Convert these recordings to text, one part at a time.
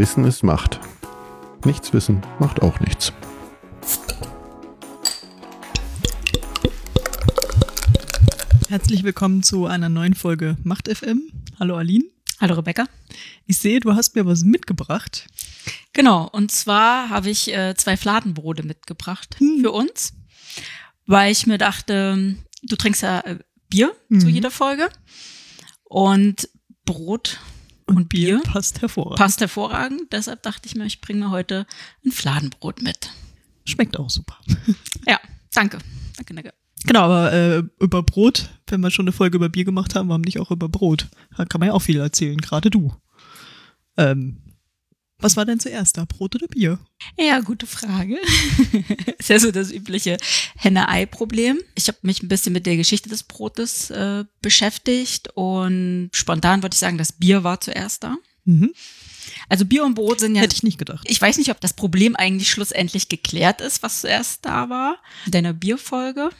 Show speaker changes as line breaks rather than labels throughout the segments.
Wissen ist Macht. Nichts wissen macht auch nichts.
Herzlich willkommen zu einer neuen Folge Macht FM. Hallo Aline.
Hallo Rebecca.
Ich sehe, du hast mir was mitgebracht.
Genau, und zwar habe ich äh, zwei Fladenbrote mitgebracht hm. für uns, weil ich mir dachte, du trinkst ja äh, Bier mhm. zu jeder Folge und Brot und, Bier, Bier
passt hervorragend.
Passt hervorragend. Deshalb dachte ich mir, ich bringe mir heute ein Fladenbrot mit.
Schmeckt auch super.
ja, danke. Danke, danke.
Genau, aber äh, über Brot, wenn wir schon eine Folge über Bier gemacht haben, warum nicht auch über Brot? Da kann man ja auch viel erzählen, gerade du. Ähm, was war denn zuerst da, Brot oder Bier?
Ja, gute Frage. ist ja so das übliche Henne-Ei-Problem. Ich habe mich ein bisschen mit der Geschichte des Brotes äh, beschäftigt und spontan würde ich sagen, das Bier war zuerst da. Mhm. Also Bier und Brot sind ja.
Hätte ich nicht gedacht.
Ich weiß nicht, ob das Problem eigentlich schlussendlich geklärt ist, was zuerst da war. Deine Bierfolge.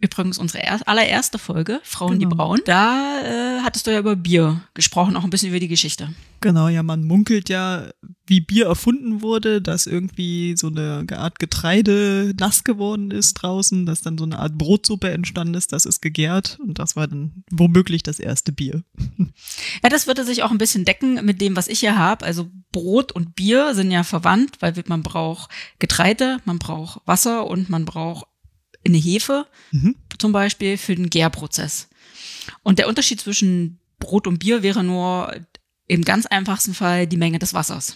Übrigens unsere allererste Folge, Frauen, genau. die brauen. Da äh, hattest du ja über Bier gesprochen, auch ein bisschen über die Geschichte.
Genau, ja, man munkelt ja, wie Bier erfunden wurde, dass irgendwie so eine Art Getreide nass geworden ist draußen, dass dann so eine Art Brotsuppe entstanden ist, das ist gegärt und das war dann womöglich das erste Bier.
Ja, das würde sich auch ein bisschen decken mit dem, was ich hier habe. Also Brot und Bier sind ja verwandt, weil man braucht Getreide, man braucht Wasser und man braucht eine Hefe mhm. zum Beispiel für den Gärprozess. Und der Unterschied zwischen Brot und Bier wäre nur im ganz einfachsten Fall die Menge des Wassers.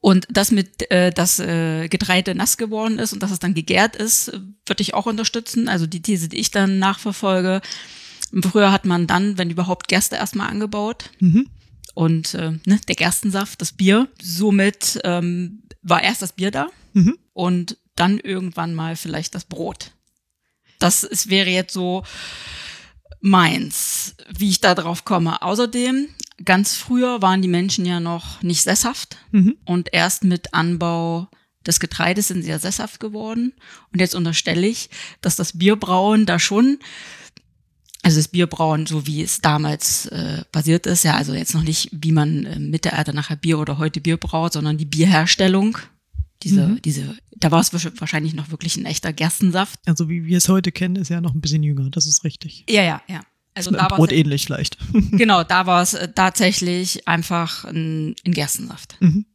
Und das mit, äh, dass äh, Getreide nass geworden ist und dass es dann gegärt ist, würde ich auch unterstützen. Also die These, die ich dann nachverfolge. Früher hat man dann, wenn überhaupt, Gerste erstmal angebaut. Mhm. Und äh, ne, der Gerstensaft, das Bier. Somit ähm, war erst das Bier da. Mhm. Und dann irgendwann mal vielleicht das Brot. Das ist, wäre jetzt so meins, wie ich da drauf komme. Außerdem, ganz früher waren die Menschen ja noch nicht sesshaft mhm. und erst mit Anbau des Getreides sind sie ja sesshaft geworden. Und jetzt unterstelle ich, dass das Bierbrauen da schon, also das Bierbrauen, so wie es damals äh, basiert ist, ja, also jetzt noch nicht, wie man äh, mit der Erde nachher Bier oder heute Bier braut, sondern die Bierherstellung, diese, mhm. diese, da war es wahrscheinlich noch wirklich ein echter Gerstensaft.
Also wie wir es heute kennen, ist ja noch ein bisschen jünger, das ist richtig.
Ja, ja, ja.
Also da Brot ähnlich leicht.
genau, da war es äh, tatsächlich einfach ein, ein Gerstensaft. Mhm.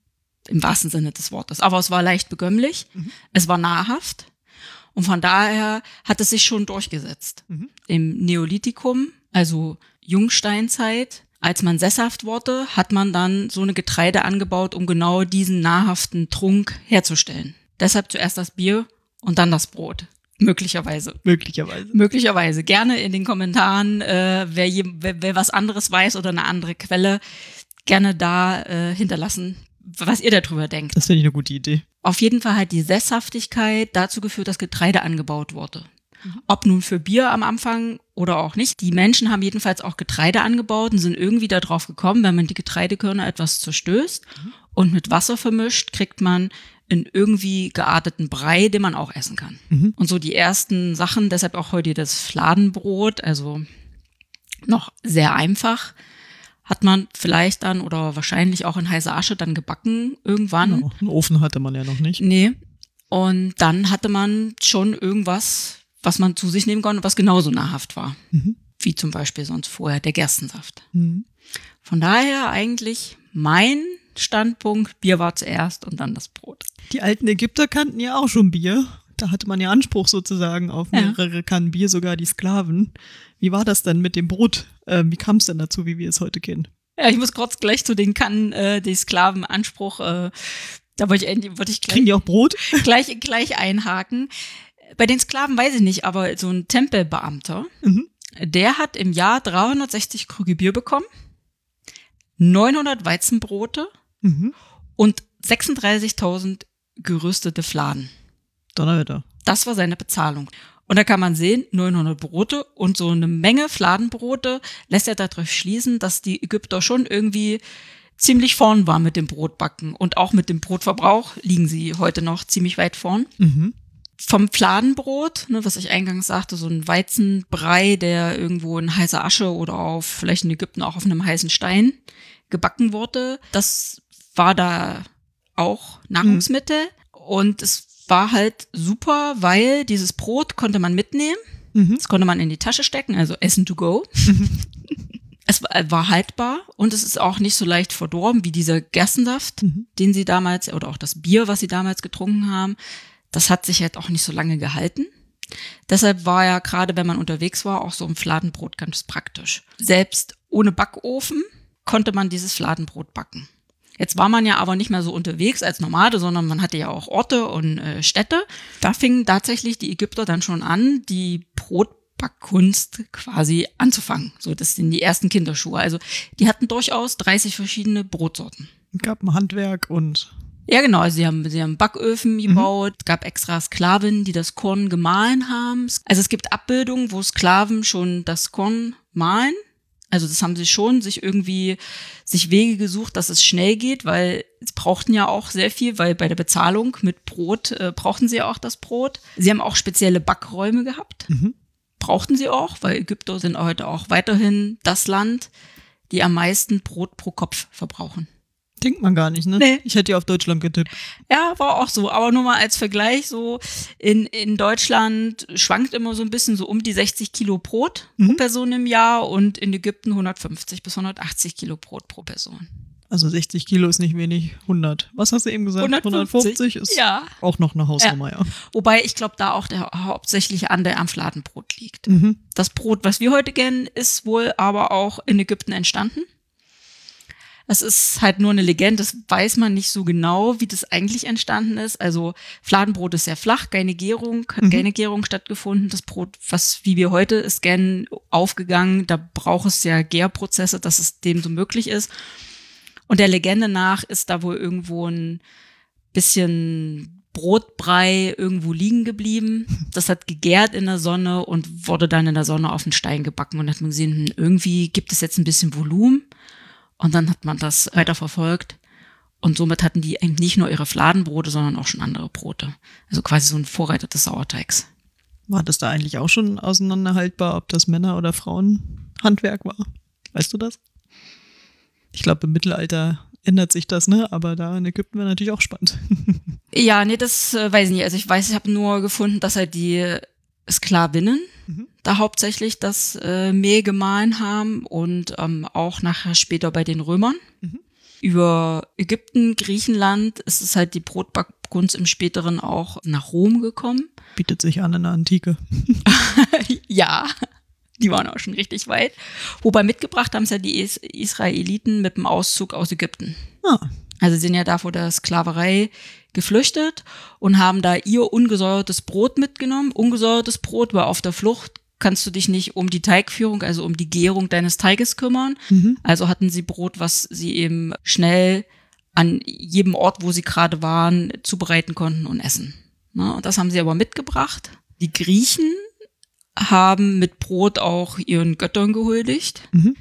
Im wahrsten Sinne des Wortes. Aber es war leicht begömmlich, mhm. es war nahrhaft. Und von daher hat es sich schon durchgesetzt. Mhm. Im Neolithikum, also Jungsteinzeit, als man sesshaft wurde, hat man dann so eine Getreide angebaut, um genau diesen nahrhaften Trunk herzustellen. Deshalb zuerst das Bier und dann das Brot. Möglicherweise.
Möglicherweise.
Möglicherweise. Gerne in den Kommentaren, äh, wer, je, wer, wer was anderes weiß oder eine andere Quelle, gerne da äh, hinterlassen, was ihr darüber denkt.
Das finde ich eine gute Idee.
Auf jeden Fall hat die Sesshaftigkeit dazu geführt, dass Getreide angebaut wurde. Ob nun für Bier am Anfang oder auch nicht. Die Menschen haben jedenfalls auch Getreide angebaut und sind irgendwie darauf gekommen, wenn man die Getreidekörner etwas zerstößt mhm. und mit Wasser vermischt, kriegt man einen irgendwie gearteten Brei, den man auch essen kann. Mhm. Und so die ersten Sachen, deshalb auch heute das Fladenbrot, also noch sehr einfach, hat man vielleicht dann oder wahrscheinlich auch in heißer Asche dann gebacken irgendwann.
Genau. Einen Ofen hatte man ja noch nicht.
Nee. Und dann hatte man schon irgendwas was man zu sich nehmen konnte, was genauso nahrhaft war. Mhm. Wie zum Beispiel sonst vorher der Gerstensaft. Mhm. Von daher eigentlich mein Standpunkt, Bier war zuerst und dann das Brot.
Die alten Ägypter kannten ja auch schon Bier. Da hatte man ja Anspruch sozusagen auf mehrere ja. Kannen Bier, sogar die Sklaven. Wie war das denn mit dem Brot? Äh, wie kam es denn dazu, wie wir es heute kennen?
Ja, ich muss kurz gleich zu den Kannen, äh, die Sklavenanspruch, äh, da wollte ich, wollte ich gleich.
Kriegen die auch Brot?
Gleich, gleich einhaken. Bei den Sklaven weiß ich nicht, aber so ein Tempelbeamter, mhm. der hat im Jahr 360 Krüge Bier bekommen, 900 Weizenbrote mhm. und 36.000 gerüstete Fladen.
Donnerwetter.
Das war seine Bezahlung. Und da kann man sehen, 900 Brote und so eine Menge Fladenbrote lässt er darauf schließen, dass die Ägypter schon irgendwie ziemlich vorn waren mit dem Brotbacken. Und auch mit dem Brotverbrauch liegen sie heute noch ziemlich weit vorn. Mhm vom Fladenbrot, ne, was ich eingangs sagte, so ein Weizenbrei, der irgendwo in heißer Asche oder auf, vielleicht in Ägypten auch auf einem heißen Stein gebacken wurde. Das war da auch Nahrungsmittel und es war halt super, weil dieses Brot konnte man mitnehmen.
Mhm.
Das konnte man in die Tasche stecken, also Essen to go. es war, war haltbar und es ist auch nicht so leicht verdorben wie dieser Gerstensaft,
Mhm.
den sie damals, oder auch das Bier, was sie damals getrunken haben. Das hat sich halt auch nicht so lange gehalten. Deshalb war ja gerade, wenn man unterwegs war, auch so ein Fladenbrot ganz praktisch. Selbst ohne Backofen konnte man dieses Fladenbrot backen. Jetzt war man ja aber nicht mehr so unterwegs als Nomade, sondern man hatte ja auch Orte und äh, Städte. Da fingen tatsächlich die Ägypter dann schon an, die Brotbackkunst quasi anzufangen. So, das sind die ersten Kinderschuhe. Also die hatten durchaus 30 verschiedene Brotsorten.
Gab ein Handwerk und
Ja, genau. Also sie haben, sie haben Backöfen gebaut, es gab extra Sklaven, die das Korn gemahlen haben. Also es gibt Abbildungen, wo Sklaven schon das Korn mahlen. Also das haben sie schon sich irgendwie sich Wege gesucht, dass es schnell geht, weil sie brauchten ja auch sehr viel, weil bei der Bezahlung mit Brot äh, brauchten sie auch das Brot. Sie haben auch spezielle Backräume gehabt.
Mhm.
Brauchten sie auch, weil Ägypter sind heute auch weiterhin das Land, die am meisten Brot pro Kopf verbrauchen.
Denkt man gar nicht, ne?
Nee.
Ich hätte ja auf Deutschland getippt.
Ja, war auch so. Aber nur mal als Vergleich, so in, in Deutschland schwankt immer so ein bisschen so um die 60 Kilo Brot pro
Mhm.
Person im Jahr und in Ägypten 150 bis 180 Kilo Brot pro Person.
Also 60 Kilo ist nicht wenig. 100. Was hast du eben gesagt? 150 ist
Ja.
auch noch eine Hausnummer, ja.
Wobei ich glaube, da auch der hauptsächliche Anteil am Fladenbrot liegt.
Mhm.
Das Brot, was wir heute kennen, ist wohl aber auch in Ägypten entstanden. Es ist halt nur eine Legende, das weiß man nicht so genau, wie das eigentlich entstanden ist. Also Fladenbrot ist sehr flach, keine Gärung, hat
Mhm.
keine Gärung stattgefunden. Das Brot, was wie wir heute es kennen, aufgegangen, da braucht es ja Gärprozesse, dass es dem so möglich ist. Und der Legende nach ist da wohl irgendwo ein bisschen Brotbrei irgendwo liegen geblieben. Das hat gegärt in der Sonne und wurde dann in der Sonne auf den Stein gebacken und hat man gesehen, hm, irgendwie gibt es jetzt ein bisschen Volumen. Und dann hat man das weiter verfolgt. Und somit hatten die eben nicht nur ihre Fladenbrote, sondern auch schon andere Brote. Also quasi so ein Vorreiter des Sauerteigs.
War das da eigentlich auch schon auseinanderhaltbar, ob das Männer- oder Frauenhandwerk war? Weißt du das? Ich glaube, im Mittelalter ändert sich das, ne? Aber da in Ägypten wäre natürlich auch spannend.
Ja, nee, das äh, weiß ich nicht. Also ich weiß, ich habe nur gefunden, dass halt die Sklavinnen
Mhm.
Da hauptsächlich das äh, Mehl gemahlen haben und ähm, auch nachher später bei den Römern.
Mhm.
Über Ägypten, Griechenland ist es halt die Brotbackkunst im späteren auch nach Rom gekommen.
Bietet sich an in der Antike.
ja, die waren auch schon richtig weit. Wobei mitgebracht haben es ja die Is Israeliten mit dem Auszug aus Ägypten.
Ah,
Also sie sind ja da vor der Sklaverei geflüchtet und haben da ihr ungesäuertes Brot mitgenommen. Ungesäuertes Brot war auf der Flucht, kannst du dich nicht um die Teigführung, also um die Gärung deines Teiges kümmern.
mhm.
Also hatten sie Brot, was sie eben schnell an jedem Ort, wo sie gerade waren, zubereiten konnten und essen. Na, und das haben sie aber mitgebracht. Die Griechen haben mit Brot auch ihren Göttern gehuldigt.
Mhm.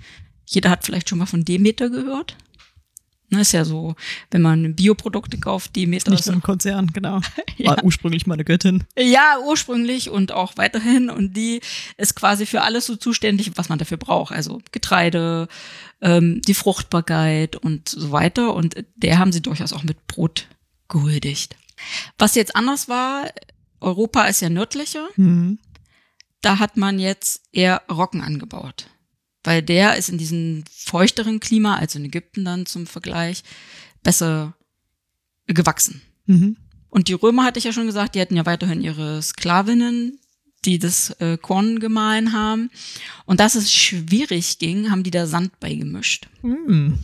Jeder hat vielleicht schon mal von Demeter gehört. Ne, ist ja so, wenn man Bioprodukte kauft, Demeter
nicht
ist
so ein Konzern, genau.
Ja.
War ursprünglich meine Göttin.
ja, ursprünglich und auch weiterhin. Und die ist quasi für alles so zuständig, was man dafür braucht. Also Getreide, ähm, die Fruchtbarkeit und so weiter. Und der haben sie durchaus auch mit Brot gehuldigt. Was jetzt anders war, Europa ist ja nördlicher.
Mhm.
Da hat man jetzt eher Roggen angebaut. Weil der ist in diesem feuchteren Klima, also in Ägypten dann zum Vergleich, besser gewachsen.
Mhm.
Und die Römer hatte ich ja schon gesagt, die hatten ja weiterhin ihre Sklavinnen, die das äh, Korn gemahlen haben. Und dass es schwierig ging, haben die da Sand beigemischt.
Mhm.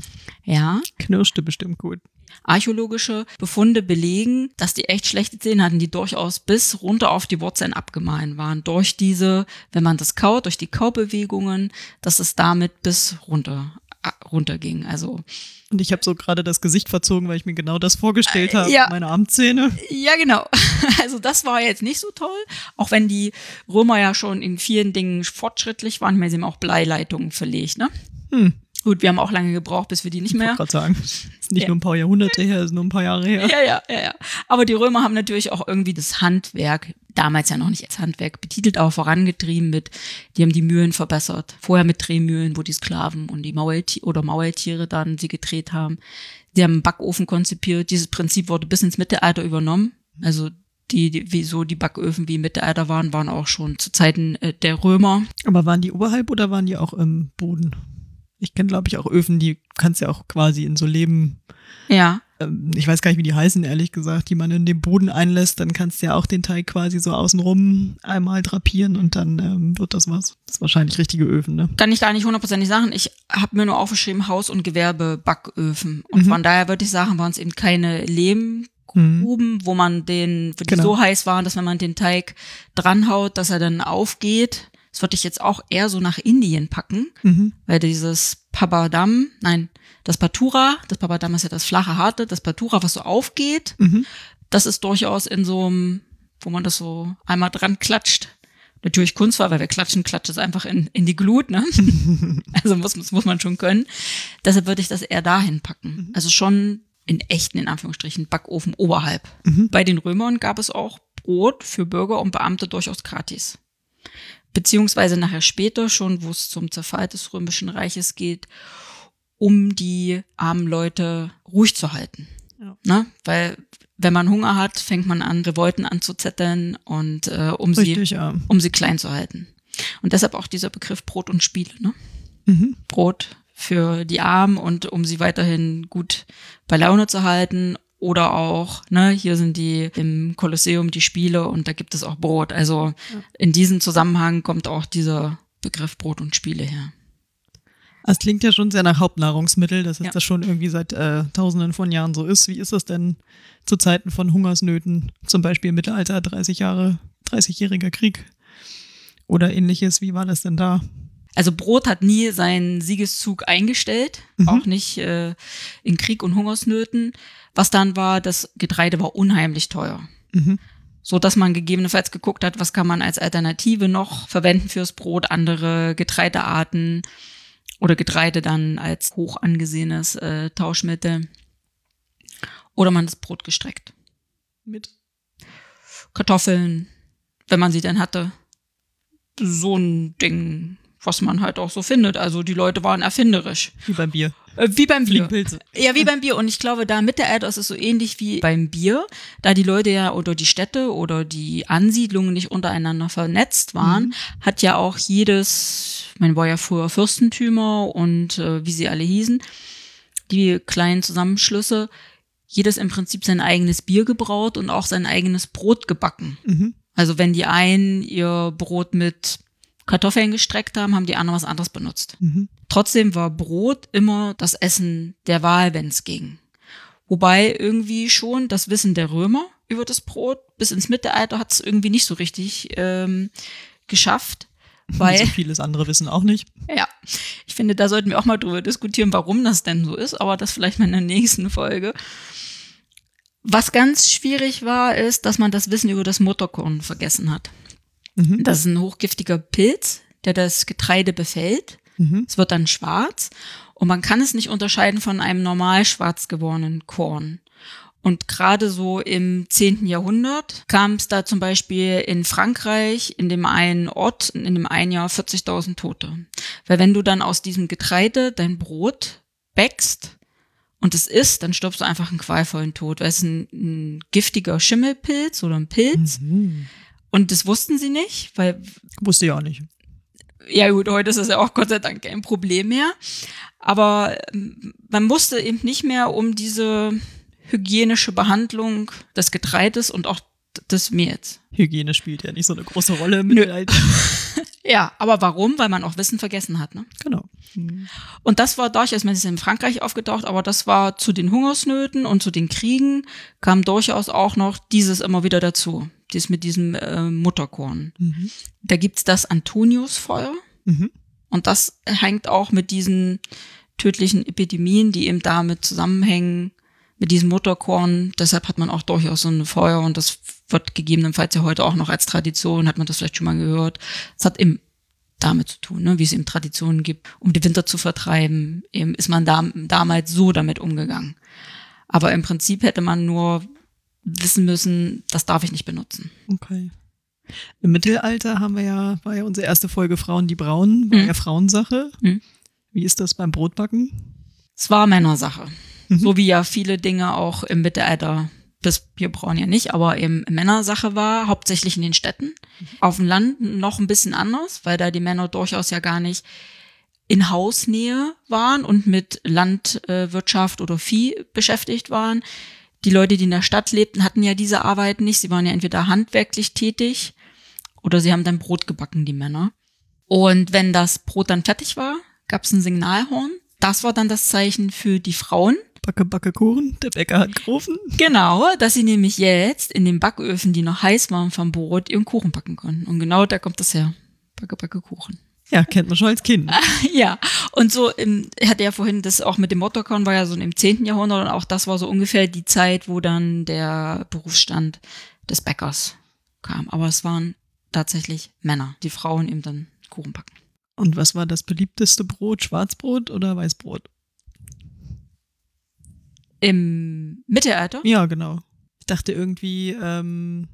Ja,
Knirschte bestimmt gut.
Archäologische Befunde belegen, dass die echt schlechte Zähne hatten, die durchaus bis runter auf die Wurzeln abgemahlen waren. Durch diese, wenn man das kaut, durch die Kaubewegungen, dass es damit bis runter runterging. Also
Und ich habe so gerade das Gesicht verzogen, weil ich mir genau das vorgestellt
Äh,
habe.
ja.
Meine Armzähne.
Ja, genau. Also das war jetzt nicht so toll, auch wenn die Römer ja schon in vielen Dingen fortschrittlich waren. Ich meine, sie haben auch Bleileitungen verlegt, ne?
Hm.
Gut, wir haben auch lange gebraucht, bis wir die nicht
Ich wollte
mehr.
gerade sagen. Ist nicht
Ja.
nur ein paar Jahrhunderte her, ist nur ein paar Jahre her.
Ja, ja, ja, ja. Aber die Römer haben natürlich auch irgendwie das Handwerk damals ja noch nicht als Handwerk betitelt, aber vorangetrieben mit, die haben die Mühlen verbessert. Vorher mit Drehmühlen, wo die Sklaven und die Maultiere oder Maultiere dann sie gedreht haben. Sie haben einen Backofen konzipiert. Dieses Prinzip wurde bis ins Mittelalter übernommen. Also die, die wieso die Backöfen wie im Mittelalter waren, waren auch schon zu Zeiten äh, der Römer.
Aber waren die oberhalb oder waren die auch im Boden? Ich kenne, glaube ich, auch Öfen, die kannst ja auch quasi in so Leben
Ja.
ähm, ich weiß gar nicht, wie die heißen, ehrlich gesagt, die man in den Boden einlässt, dann kannst du ja auch den Teig quasi so außenrum einmal drapieren und dann ähm, wird das was. Das ist wahrscheinlich richtige Öfen, ne?
Kann ich gar nicht hundertprozentig sagen. Ich habe mir nur aufgeschrieben Haus- und Gewerbebacköfen. Und
Mhm.
von daher würde ich sagen, waren es eben keine Lehmgruben, wo man den, die
Genau.
so heiß waren, dass wenn man den Teig dranhaut, dass er dann aufgeht. Das würde ich jetzt auch eher so nach Indien packen,
Mhm.
weil dieses Papadam, nein, das Patura, das Papadam ist ja das flache Harte, das Patura, was so aufgeht,
Mhm.
das ist durchaus in so einem, wo man das so einmal dran klatscht. Natürlich Kunstwahl, weil wir klatschen, klatscht es einfach in, in die Glut, ne? also muss, muss, muss man schon können. Deshalb würde ich das eher dahin packen. Also schon in echten, in Anführungsstrichen, Backofen oberhalb. Bei den Römern gab es auch Brot für Bürger und Beamte durchaus gratis. Beziehungsweise nachher später schon, wo es zum Zerfall des Römischen Reiches geht, um die armen Leute ruhig zu halten.
Ja.
Ne? Weil wenn man Hunger hat, fängt man an, Revolten anzuzetteln und äh, um
Richtig,
sie
ja.
um sie klein zu halten. Und deshalb auch dieser Begriff Brot und Spiele. Ne?
Mhm.
Brot für die Armen und um sie weiterhin gut bei Laune zu halten. Oder auch, ne, hier sind die im Kolosseum die Spiele und da gibt es auch Brot. Also in diesem Zusammenhang kommt auch dieser Begriff Brot und Spiele her.
Das klingt ja schon sehr nach Hauptnahrungsmittel, dass es
Ja.
das schon irgendwie seit äh, tausenden von Jahren so ist. Wie ist das denn zu Zeiten von Hungersnöten, zum Beispiel im Mittelalter, 30 Jahre, 30-jähriger Krieg oder ähnliches? Wie war das denn da?
Also Brot hat nie seinen Siegeszug eingestellt,
Mhm.
auch nicht äh, in Krieg und Hungersnöten. Was dann war, das Getreide war unheimlich teuer.
Mhm.
So dass man gegebenenfalls geguckt hat, was kann man als Alternative noch verwenden fürs Brot, andere Getreidearten oder Getreide dann als hoch angesehenes äh, Tauschmittel. Oder man das Brot gestreckt.
Mit.
Kartoffeln, wenn man sie denn hatte. So ein Ding, was man halt auch so findet. Also die Leute waren erfinderisch.
Wie beim Bier.
Äh, wie beim Bier. Ja, wie beim Bier. Und ich glaube, da mit der Erde ist es so ähnlich wie beim Bier, da die Leute ja oder die Städte oder die Ansiedlungen nicht untereinander vernetzt waren, hat ja auch jedes, man war ja früher Fürstentümer und äh, wie sie alle hießen, die kleinen Zusammenschlüsse, jedes im Prinzip sein eigenes Bier gebraut und auch sein eigenes Brot gebacken.
Mhm.
Also wenn die einen ihr Brot mit Kartoffeln gestreckt haben, haben die anderen was anderes benutzt.
Mhm.
Trotzdem war Brot immer das Essen der Wahl, wenn es ging. Wobei irgendwie schon das Wissen der Römer über das Brot bis ins Mittelalter hat es irgendwie nicht so richtig ähm, geschafft. Weil,
so vieles andere wissen auch nicht.
ja, ich finde, da sollten wir auch mal drüber diskutieren, warum das denn so ist, aber das vielleicht mal in der nächsten Folge. Was ganz schwierig war, ist, dass man das Wissen über das Mutterkorn vergessen hat.
Mhm.
Das ist ein hochgiftiger Pilz, der das Getreide befällt.
Mhm.
Es wird dann schwarz und man kann es nicht unterscheiden von einem normal schwarz gewordenen Korn. Und gerade so im 10. Jahrhundert kam es da zum Beispiel in Frankreich, in dem einen Ort, in dem einen Jahr 40.000 Tote. Weil wenn du dann aus diesem Getreide dein Brot bäckst und es isst, dann stirbst du einfach einen qualvollen Tod. Weil es ist ein, ein giftiger Schimmelpilz oder ein Pilz.
Mhm.
Und das wussten sie nicht, weil
Wusste ich auch nicht.
Ja gut, heute ist es ja auch Gott sei Dank kein Problem mehr. Aber ähm, man musste eben nicht mehr um diese hygienische Behandlung des Getreides und auch des Mehls.
Hygiene spielt ja nicht so eine große Rolle im Mittelalter.
Ja, aber warum? Weil man auch Wissen vergessen hat. Ne?
Genau. Mhm.
Und das war durchaus, man ist in Frankreich aufgetaucht, aber das war zu den Hungersnöten und zu den Kriegen kam durchaus auch noch dieses immer wieder dazu. Dies mit diesem äh, Mutterkorn.
Mhm.
Da gibt's das Antoniusfeuer.
Mhm.
Und das hängt auch mit diesen tödlichen Epidemien, die eben damit zusammenhängen, mit diesem Mutterkorn. Deshalb hat man auch durchaus so ein Feuer und das wird gegebenenfalls ja heute auch noch als Tradition, hat man das vielleicht schon mal gehört. Es hat eben damit zu tun, ne, wie es eben Traditionen gibt, um den Winter zu vertreiben, eben ist man da, damals so damit umgegangen. Aber im Prinzip hätte man nur wissen müssen, das darf ich nicht benutzen.
Okay. Im Mittelalter haben wir ja, war ja unsere erste Folge Frauen, die brauen, war
Mhm.
ja Frauensache.
Mhm.
Wie ist das beim Brotbacken?
Es war Männersache.
Mhm.
So wie ja viele Dinge auch im Mittelalter, das Bierbrauen ja nicht, aber eben Männersache war, hauptsächlich in den Städten. Auf dem Land noch ein bisschen anders, weil da die Männer durchaus ja gar nicht in Hausnähe waren und mit Landwirtschaft oder Vieh beschäftigt waren. Die Leute, die in der Stadt lebten, hatten ja diese Arbeit nicht. Sie waren ja entweder handwerklich tätig oder sie haben dann Brot gebacken, die Männer. Und wenn das Brot dann fertig war, gab es ein Signalhorn. Das war dann das Zeichen für die Frauen.
Backe, Backe, Kuchen, der Bäcker hat gerufen.
Genau, dass sie nämlich jetzt in den Backöfen, die noch heiß waren vom Brot, ihren Kuchen backen konnten. Und genau da kommt das her. Backe, Backe, Kuchen.
Ja, kennt man schon als Kind.
ja, und so, im, er hatte ja vorhin das auch mit dem Mottokorn, war ja so im 10. Jahrhundert und auch das war so ungefähr die Zeit, wo dann der Berufsstand des Bäckers kam. Aber es waren tatsächlich Männer, die Frauen eben dann Kuchen backen.
Und was war das beliebteste Brot? Schwarzbrot oder Weißbrot?
Im Mittelalter?
Ja, genau. Ich dachte irgendwie, ähm,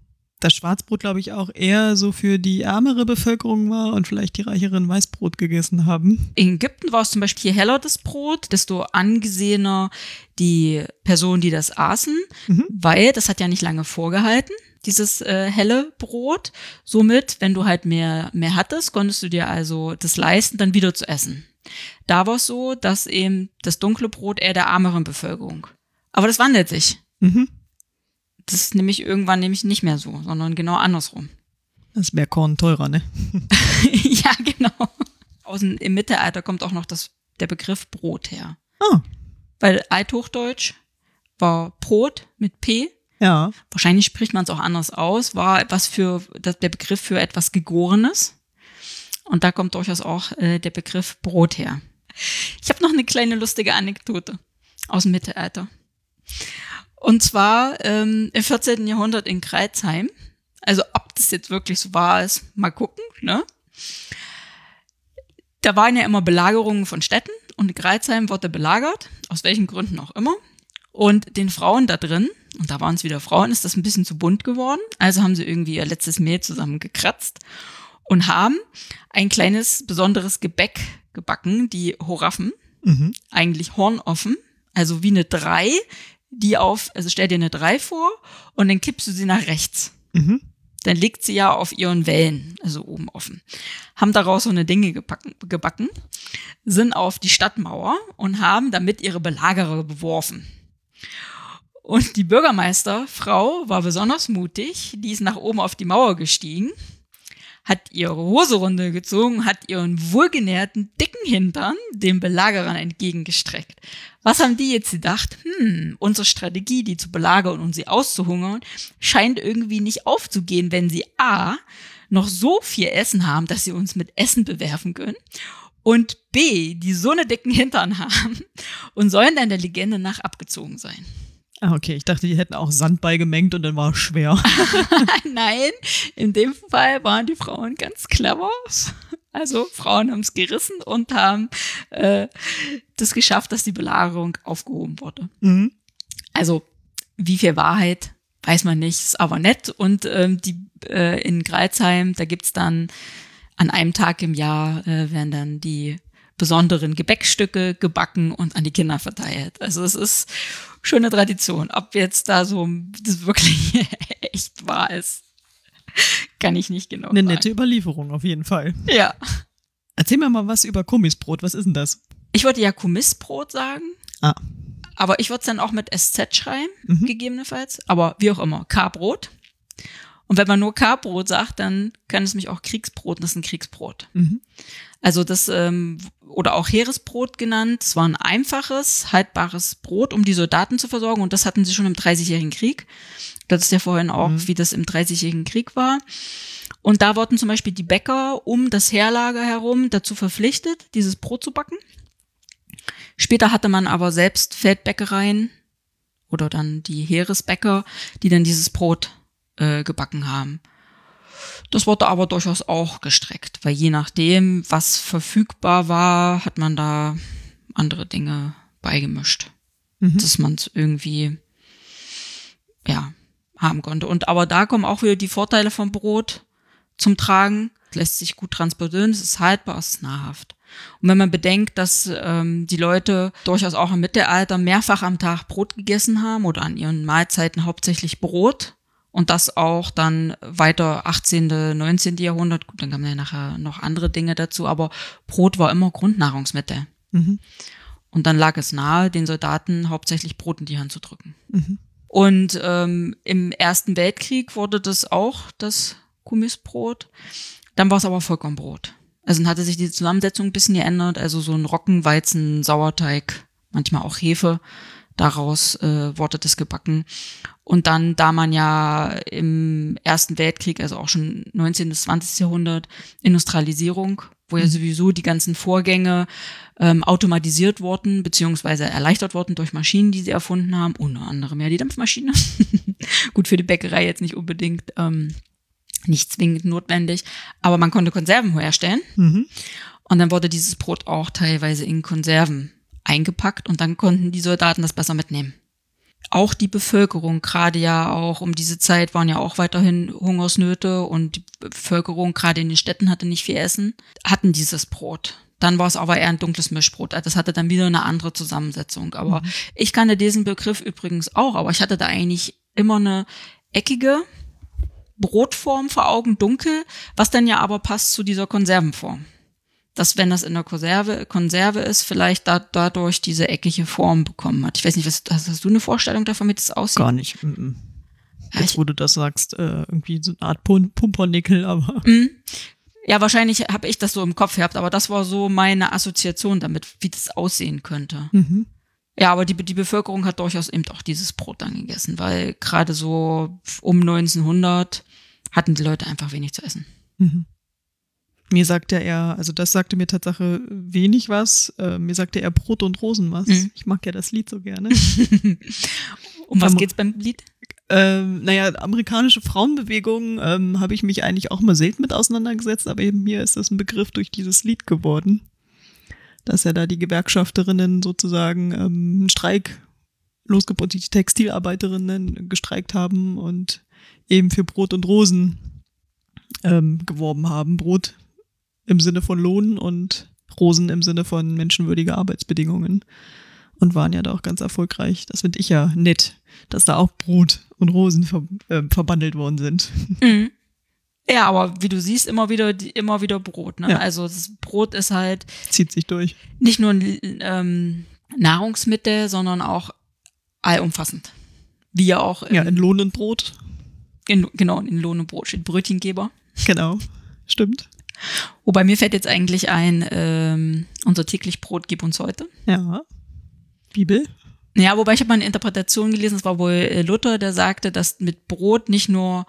das Schwarzbrot, glaube ich, auch eher so für die ärmere Bevölkerung war und vielleicht die reicheren Weißbrot gegessen haben.
In Ägypten war es zum Beispiel, je heller das Brot, desto angesehener die Personen, die das aßen,
Mhm.
weil das hat ja nicht lange vorgehalten, dieses äh, helle Brot. Somit, wenn du halt mehr, mehr hattest, konntest du dir also das leisten, dann wieder zu essen. Da war es so, dass eben das dunkle Brot eher der ärmeren Bevölkerung. Aber das wandelt sich.
Mhm.
Das ist nämlich irgendwann nämlich nicht mehr so, sondern genau andersrum.
Das ist mehr Korn teurer, ne?
ja, genau. Aus dem, Im Mittelalter kommt auch noch das, der Begriff Brot her.
Ah,
Weil Althochdeutsch war Brot mit P.
ja.
Wahrscheinlich spricht man es auch anders aus, war was für das, der Begriff für etwas Gegorenes. Und da kommt durchaus auch äh, der Begriff Brot her. Ich habe noch eine kleine lustige Anekdote aus dem Mittelalter. Und zwar ähm, im 14. Jahrhundert in Kreuzheim. Also ob das jetzt wirklich so war, ist mal gucken. Ne? Da waren ja immer Belagerungen von Städten und Kreuzheim wurde belagert, aus welchen Gründen auch immer. Und den Frauen da drin, und da waren es wieder Frauen, ist das ein bisschen zu bunt geworden. Also haben sie irgendwie ihr letztes Mehl zusammengekratzt und haben ein kleines besonderes Gebäck gebacken, die Horaffen,
Mhm.
eigentlich hornoffen, also wie eine Drei, die auf, also stell dir eine Drei vor und dann kippst du sie nach rechts.
Mhm.
Dann liegt sie ja auf ihren Wellen, also oben offen. Haben daraus so eine Dinge gebacken, gebacken, sind auf die Stadtmauer und haben damit ihre Belagerer beworfen. Und die Bürgermeisterfrau war besonders mutig, die ist nach oben auf die Mauer gestiegen, hat ihre Hose runtergezogen, hat ihren wohlgenährten, dicken Hintern den Belagerern entgegengestreckt. Was haben die jetzt gedacht? Hm, unsere Strategie, die zu belagern und sie auszuhungern, scheint irgendwie nicht aufzugehen, wenn sie A, noch so viel Essen haben, dass sie uns mit Essen bewerfen können und B, die so eine dicken Hintern haben und sollen dann der Legende nach abgezogen sein.
Ah, okay. Ich dachte, die hätten auch Sand beigemengt und dann war es schwer.
Nein, in dem Fall waren die Frauen ganz clever. Also Frauen haben es gerissen und haben äh, das geschafft, dass die Belagerung aufgehoben wurde.
Mhm.
Also wie viel Wahrheit, weiß man nicht, ist aber nett. Und ähm, die äh, in Greizheim, da gibt's dann an einem Tag im Jahr äh, werden dann die besonderen Gebäckstücke gebacken und an die Kinder verteilt. Also es ist schon eine Tradition. Ob jetzt da so das wirklich echt wahr ist, kann ich nicht genau
Eine
sagen.
nette Überlieferung auf jeden Fall.
Ja.
Erzähl mir mal was über Kummisbrot. Was ist denn das?
Ich wollte ja Kummissbrot sagen.
Ah.
Aber ich würde es dann auch mit SZ schreiben,
Mhm.
gegebenenfalls. Aber wie auch immer, K-Brot. Und wenn man nur K-Brot sagt, dann kann es mich auch Kriegsbrot, das ist ein Kriegsbrot.
Mhm.
Also das, ähm, oder auch Heeresbrot genannt, es war ein einfaches, haltbares Brot, um die Soldaten zu versorgen. Und das hatten sie schon im Dreißigjährigen Krieg. Das ist ja vorhin auch,
Mhm.
wie das im Dreißigjährigen Krieg war. Und da wurden zum Beispiel die Bäcker um das Heerlager herum dazu verpflichtet, dieses Brot zu backen. Später hatte man aber selbst Feldbäckereien oder dann die Heeresbäcker, die dann dieses Brot äh, gebacken haben. Das wurde aber durchaus auch gestreckt, weil je nachdem, was verfügbar war, hat man da andere Dinge beigemischt,
Mhm.
dass man es irgendwie ja haben konnte. Und aber da kommen auch wieder die Vorteile vom Brot. zum Tragen, lässt sich gut transportieren, es ist haltbar, es ist nahrhaft. Und wenn man bedenkt, dass ähm, die Leute durchaus auch im Mittelalter mehrfach am Tag Brot gegessen haben oder an ihren Mahlzeiten hauptsächlich Brot und das auch dann weiter 18., 19. Jahrhundert, gut, dann kamen ja nachher noch andere Dinge dazu, aber Brot war immer Grundnahrungsmittel.
Mhm.
Und dann lag es nahe, den Soldaten hauptsächlich Brot in die Hand zu drücken.
Mhm.
Und ähm, im Ersten Weltkrieg wurde das auch das Kumisbrot. Dann war es aber Vollkornbrot. Also dann hatte sich die Zusammensetzung ein bisschen geändert. Also so ein Roggenweizen, Sauerteig, manchmal auch Hefe. Daraus äh, wurde das gebacken. Und dann, da man ja im Ersten Weltkrieg, also auch schon 19. bis 20. Jahrhundert, Industrialisierung, wo ja sowieso die ganzen Vorgänge ähm, automatisiert wurden, beziehungsweise erleichtert wurden durch Maschinen, die sie erfunden haben, unter anderem ja die Dampfmaschine. Gut, für die Bäckerei jetzt nicht unbedingt, ähm, nicht zwingend notwendig, aber man konnte Konserven herstellen.
Mhm.
Und dann wurde dieses Brot auch teilweise in Konserven eingepackt und dann konnten die Soldaten das besser mitnehmen. Auch die Bevölkerung, gerade ja auch um diese Zeit waren ja auch weiterhin Hungersnöte und die Bevölkerung, gerade in den Städten, hatte nicht viel Essen, hatten dieses Brot. Dann war es aber eher ein dunkles Mischbrot. Das hatte dann wieder eine andere Zusammensetzung. Aber
Mhm.
ich kannte diesen Begriff übrigens auch, aber ich hatte da eigentlich immer eine eckige Brotform vor Augen, dunkel, was dann ja aber passt zu dieser Konservenform. Dass wenn das in der Konserve, Konserve ist, vielleicht da, dadurch diese eckige Form bekommen hat. Ich weiß nicht, was, hast, hast du eine Vorstellung davon, wie das aussieht?
Gar nicht. Mhm.
Ja,
Jetzt,
ich-
wo du das sagst, äh, irgendwie so eine Art Pum Pumpernickel, aber
Mhm. Ja, wahrscheinlich habe ich das so im Kopf gehabt, aber das war so meine Assoziation damit, wie das aussehen könnte.
mhm.
Ja, aber die, die Bevölkerung hat durchaus eben auch dieses Brot dann gegessen, weil gerade so um 1900 hatten die Leute einfach wenig zu essen.
Mhm. Mir sagte er, also das sagte mir Tatsache wenig was. Äh, mir sagte er Brot und Rosen was.
Mhm.
Ich mag ja das Lied so gerne.
Um was geht's beim Lied?
ähm, naja, amerikanische Frauenbewegung ähm, habe ich mich eigentlich auch mal selten mit auseinandergesetzt, aber eben mir ist das ein Begriff durch dieses Lied geworden. Dass ja da die Gewerkschafterinnen sozusagen ähm, einen Streik losgebrochen, die Textilarbeiterinnen gestreikt haben und eben für Brot und Rosen ähm, geworben haben. Brot im Sinne von Lohn und Rosen im Sinne von menschenwürdige Arbeitsbedingungen. Und waren ja da auch ganz erfolgreich. Das finde ich ja nett, dass da auch Brot und Rosen ver äh, verbandelt worden sind.
Mhm. Ja, aber wie du siehst, immer wieder, die- immer wieder Brot. Ne?
Ja.
Also das Brot ist halt
Zieht sich durch.
nicht nur ein ähm, Nahrungsmittel, sondern auch allumfassend. Wie ja auch
Ja, in Lohn und Brot.
in, genau in Lohn und Brot steht Brötchengeber.
Genau. Stimmt.
Wobei mir fällt jetzt eigentlich ein, ähm, unser täglich Brot gib uns heute.
Ja. Bibel.
Ja, wobei ich habe mal eine Interpretation gelesen, es war wohl äh, Luther, der sagte, dass mit Brot nicht nur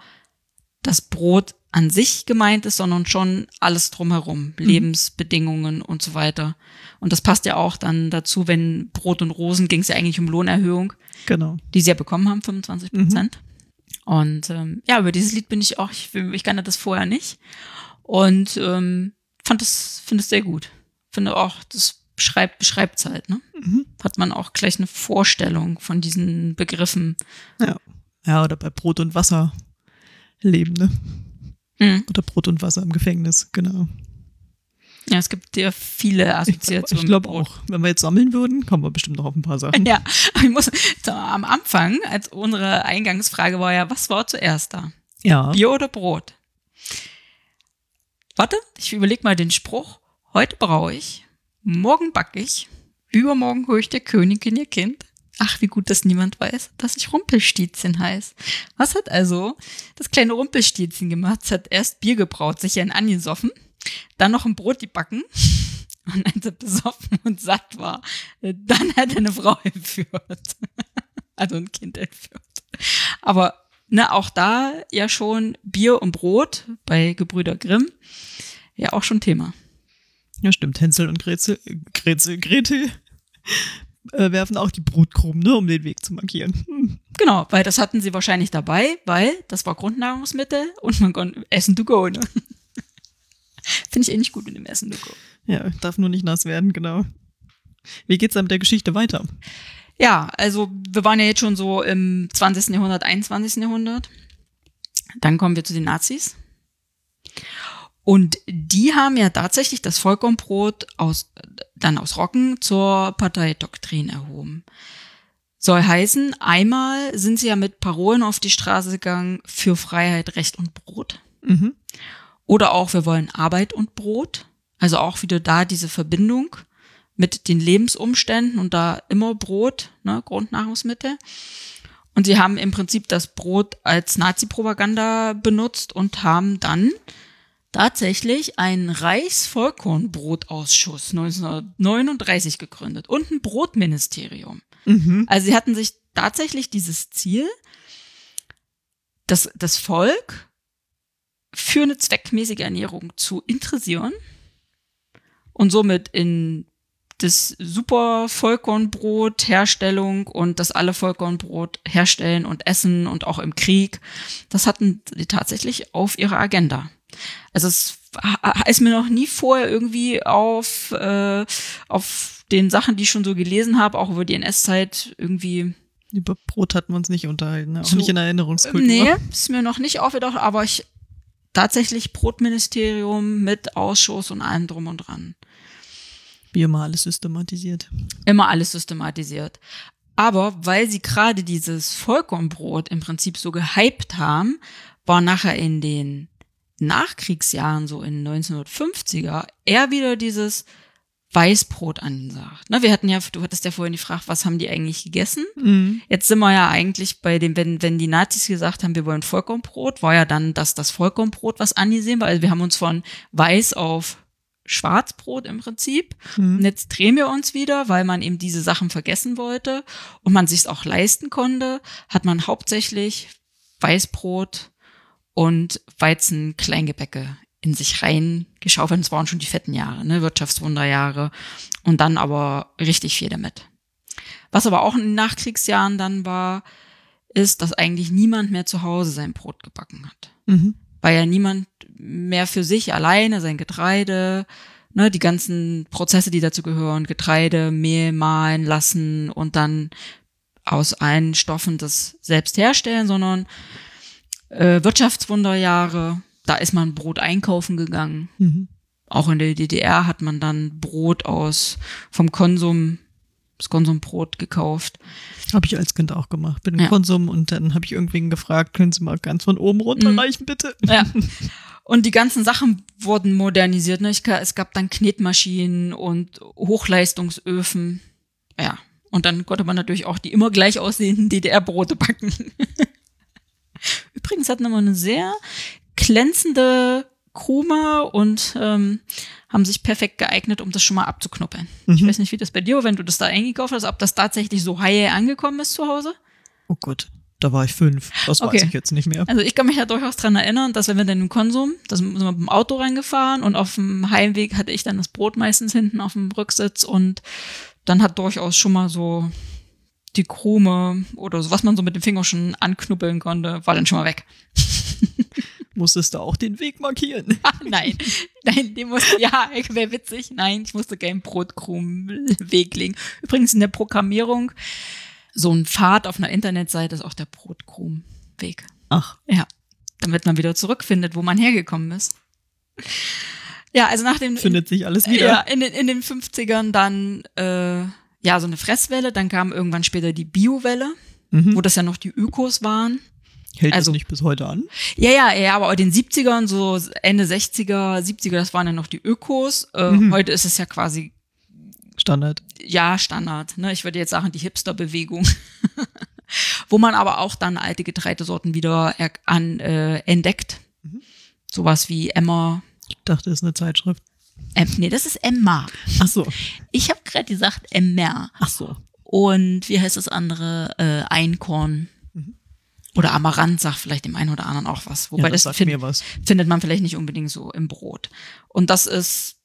das Brot an sich gemeint ist, sondern schon alles drumherum, Lebensbedingungen und so weiter. Und das passt ja auch dann dazu, wenn Brot und Rosen ging es ja eigentlich um Lohnerhöhung,
Genau.
die sie ja bekommen haben, 25 Prozent. Und ähm, ja, über dieses Lied bin ich auch, ich, ich kannte das vorher nicht. Und ähm, fand es, finde es sehr gut. Finde auch, das beschreibt, beschreibt halt, ne?
Mhm.
Hat man auch gleich eine Vorstellung von diesen Begriffen.
Ja. Ja, oder bei Brot und Wasser leben, ne?
Mhm.
Oder Brot und Wasser im Gefängnis, genau.
Ja, es gibt ja viele Assoziationen.
Ich glaube
Brot.
auch. Wenn wir jetzt sammeln würden, kommen wir bestimmt noch auf ein paar Sachen.
Ja, ich muss so, am Anfang, als unsere Eingangsfrage war ja, was war zuerst da?
Ja.
Bier oder Brot? Warte, ich überlege mal den Spruch. Heute braue ich, morgen backe ich, übermorgen hole ich der Königin ihr Kind. Ach, wie gut, dass niemand weiß, dass ich Rumpelstilzchen heiß. Was hat also das kleine Rumpelstilzchen gemacht? Es hat erst Bier gebraut, sich ein angesoffen, dann noch ein Brot gebacken und als er besoffen und satt war, dann hat er eine Frau entführt. also ein Kind entführt. Aber ne, auch da ja schon Bier und Brot bei Gebrüder Grimm ja auch schon Thema.
Ja, stimmt. Hänsel und Gretel, Gretel, Gretel äh, werfen auch die Brotkrumen, ne, um den Weg zu markieren. Hm.
Genau, weil das hatten sie wahrscheinlich dabei, weil das war Grundnahrungsmittel und man konnte Essen to go, ne? Finde ich eh nicht gut mit dem Essen to go.
Ja, darf nur nicht nass werden, genau. Wie geht's dann mit der Geschichte weiter?
Ja, also wir waren ja jetzt schon so im 20. Jahrhundert, 21. Jahrhundert. Dann kommen wir zu den Nazis. Und die haben ja tatsächlich das Vollkornbrot aus, dann aus Rocken zur Parteidoktrin erhoben. Soll heißen, einmal sind sie ja mit Parolen auf die Straße gegangen für Freiheit, Recht und Brot.
Mhm.
Oder auch, wir wollen Arbeit und Brot. Also auch wieder da diese Verbindung mit den Lebensumständen und da immer Brot, ne, Grundnahrungsmittel. Und sie haben im Prinzip das Brot als Nazi-Propaganda benutzt und haben dann tatsächlich einen Reichsvollkornbrotausschuss 1939 gegründet und ein Brotministerium.
Mhm.
Also sie hatten sich tatsächlich dieses Ziel, das, das Volk für eine zweckmäßige Ernährung zu interessieren und somit in das super Vollkornbrot Herstellung und das alle Vollkornbrot herstellen und essen und auch im Krieg, das hatten sie tatsächlich auf ihrer Agenda. Also es ist mir noch nie vorher irgendwie auf, äh, auf den Sachen, die ich schon so gelesen habe, auch über die NS-Zeit irgendwie.
Über Brot hatten wir uns nicht unterhalten, ne? auch
So-
nicht in Erinnerungskultur.
Nee, ist mir noch nicht aufgedacht, aber ich tatsächlich Brotministerium mit Ausschuss und allem drum und dran.
Wie immer alles systematisiert.
Immer alles systematisiert. Aber weil sie gerade dieses Vollkornbrot im Prinzip so gehypt haben, war nachher in den Nachkriegsjahren, so in 1950er, eher wieder dieses Weißbrot angesagt. Ne, wir hatten ja, du hattest ja vorhin gefragt, was haben die eigentlich gegessen?
Mhm.
Jetzt sind wir ja eigentlich bei dem, wenn, wenn die Nazis gesagt haben, wir wollen Vollkornbrot, war ja dann das, das Vollkornbrot, was angesehen war. Also wir haben uns von weiß auf Schwarzbrot im Prinzip. Und
Mhm.
jetzt drehen wir uns wieder, weil man eben diese Sachen vergessen wollte und man sich auch leisten konnte, hat man hauptsächlich Weißbrot und Weizen-Kleingebäcke in sich rein geschaufelt. Und es waren schon die fetten Jahre, ne, Wirtschaftswunderjahre. Und dann aber richtig viel damit. Was aber auch in den Nachkriegsjahren dann war, ist, dass eigentlich niemand mehr zu Hause sein Brot gebacken hat
Mhm.
Weil ja niemand mehr für sich alleine sein Getreide, ne, die ganzen Prozesse, die dazu gehören, Getreide, Mehl mahlen lassen und dann aus allen Stoffen das selbst herstellen, sondern äh, Wirtschaftswunderjahre, da ist man Brot einkaufen gegangen.
Mhm.
Auch in der DDR hat man dann Brot aus vom Konsum, das Konsumbrot gekauft.
Habe ich als Kind auch gemacht. Bin im
Ja.
Konsum und dann habe ich irgendwen gefragt, können Sie mal ganz von oben runterreichen, bitte?
Ja. Und die ganzen Sachen wurden modernisiert. Ne? Ich, es gab dann Knetmaschinen und Hochleistungsöfen. Ja. Und dann konnte man natürlich auch die immer gleich aussehenden DDR-Brote backen. Übrigens hatten wir eine sehr glänzende Krume und ähm, haben sich perfekt geeignet, um das schon mal abzuknuppeln. Ich
Mhm.
weiß nicht, wie das bei dir war, wenn du das da eingekauft hast, ob das tatsächlich so heil angekommen ist zu Hause.
Oh Gott, da war ich fünf. Das
Okay.
weiß ich jetzt nicht mehr.
Also ich kann mich ja durchaus dran erinnern, dass wenn wir dann im Konsum, da sind wir mit dem Auto reingefahren und auf dem Heimweg hatte ich dann das Brot meistens hinten auf dem Rücksitz und dann hat durchaus schon mal so die Krume oder so, was man so mit dem Finger schon anknuppeln konnte, war dann schon mal weg.
Musstest du auch den Weg markieren?
nein, nein, den musste, ja, wäre witzig. Nein, ich musste keinen Brotkrumenweg legen. Übrigens in der Programmierung, so ein Pfad auf einer Internetseite ist auch der Brotkrumenweg.
Ach,
Ja, damit man wieder zurückfindet, wo man hergekommen ist. Ja, also nach dem
findet sich alles wieder.
ja, in den, in den 50ern dann äh, ja so eine Fresswelle, dann kam irgendwann später die Biowelle,
Mhm.
wo das ja noch die Ökos waren.
Hält
also-
das nicht bis heute an?
Ja, ja, ja, aber in den 70ern, so Ende 60er, 70er, das waren ja noch die Ökos. Äh,
Mhm.
Heute ist es ja quasi
Standard.
ja, Standard. Ne? Ich würde jetzt sagen, die Hipster-Bewegung. Wo man aber auch dann alte Getreidesorten wieder er an, äh, entdeckt.
Mhm.
Sowas wie Emma.
Ich dachte, das ist eine Zeitschrift.
Ähm, nee, das ist Emma.
Ach so.
Ich habe gerade gesagt Emmer.
Ach so.
Und wie heißt das andere? Äh, Einkorn. Oder Amaranth sagt vielleicht dem einen oder anderen auch was. Wobei
ja,
das,
das
find,
was.
findet man vielleicht nicht unbedingt so im Brot. Und das ist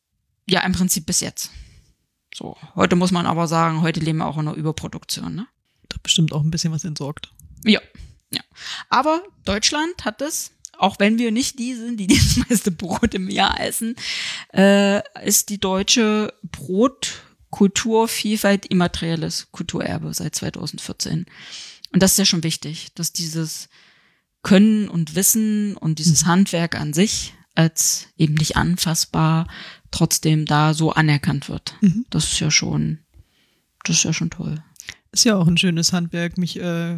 ja im Prinzip bis jetzt. So, heute muss man aber sagen, heute leben wir auch in einer Überproduktion, ne?
Da bestimmt auch ein bisschen was entsorgt.
Ja, ja. Aber Deutschland hat es, auch wenn wir nicht die sind, die das meiste Brot im Jahr essen, äh, ist die deutsche Brotkulturvielfalt immaterielles Kulturerbe seit 2014. Und das ist ja schon wichtig, dass dieses Können und Wissen und dieses Handwerk an sich als eben nicht anfassbar trotzdem da so anerkannt wird.
Mhm.
Das ist ja schon, das ist ja schon toll.
Ist ja auch ein schönes Handwerk, mich äh,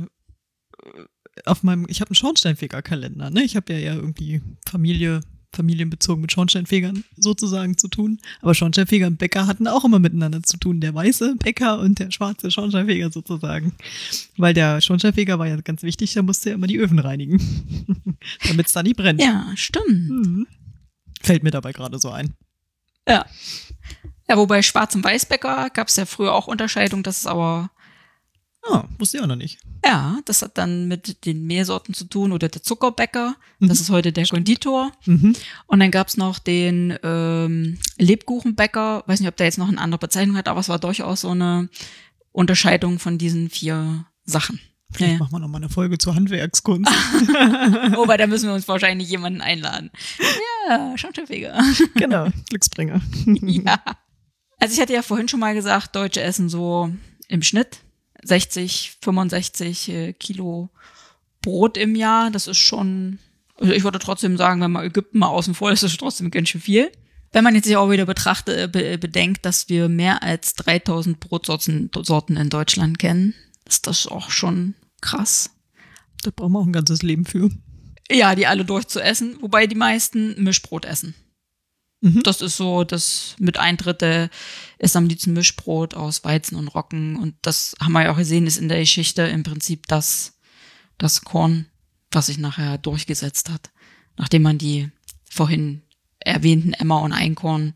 auf meinem, ich habe einen Schornsteinfegerkalender, ne? Ich habe ja, ja irgendwie Familie, familienbezogen mit Schornsteinfegern sozusagen zu tun. Aber Schornsteinfeger und Bäcker hatten auch immer miteinander zu tun, der weiße Bäcker und der schwarze Schornsteinfeger sozusagen. Weil der Schornsteinfeger war ja ganz wichtig, da musste er immer die Öfen reinigen, damit es da nicht brennt.
Ja, stimmt.
Mhm. Fällt mir dabei gerade so ein.
Ja. Ja, wobei Schwarz- und Weißbäcker gab es ja früher auch Unterscheidung, das ist aber,
Ah, wusste ich auch noch nicht.
ja, das hat dann mit den Mehlsorten zu tun oder der Zuckerbäcker,
Mhm.
das ist heute der Konditor.
Mhm.
Und dann gab's noch den ähm, Lebkuchenbäcker, weiß nicht, ob der jetzt noch eine andere Bezeichnung hat, aber es war durchaus so eine Unterscheidung von diesen vier Sachen.
Vielleicht
Ja.
machen wir noch mal eine Folge zur Handwerkskunst.
Wobei, da müssen wir uns wahrscheinlich jemanden einladen. Ja, Schornsteinfeger.
genau, Glücksbringer.
ja. Also ich hatte ja vorhin schon mal gesagt, Deutsche essen so im Schnitt 60, 65 äh, Kilo Brot im Jahr. Das ist schon, also ich würde trotzdem sagen, wenn man Ägypten mal außen vor ist, ist das trotzdem ganz schön viel. Wenn man jetzt sich auch wieder betrachtet, äh, be bedenkt, dass wir mehr als 3000 Brotsorten Sorten in Deutschland kennen, ist das auch schon krass.
Da brauchen wir auch ein ganzes Leben für.
Ja, die alle durchzuessen, wobei die meisten Mischbrot essen.
Mhm.
Das ist so, das mit ein Drittel ist am liebsten Mischbrot aus Weizen und Roggen. Und das haben wir ja auch gesehen, ist in der Geschichte im Prinzip das, das Korn, was sich nachher durchgesetzt hat. Nachdem man die vorhin erwähnten Emmer und Einkorn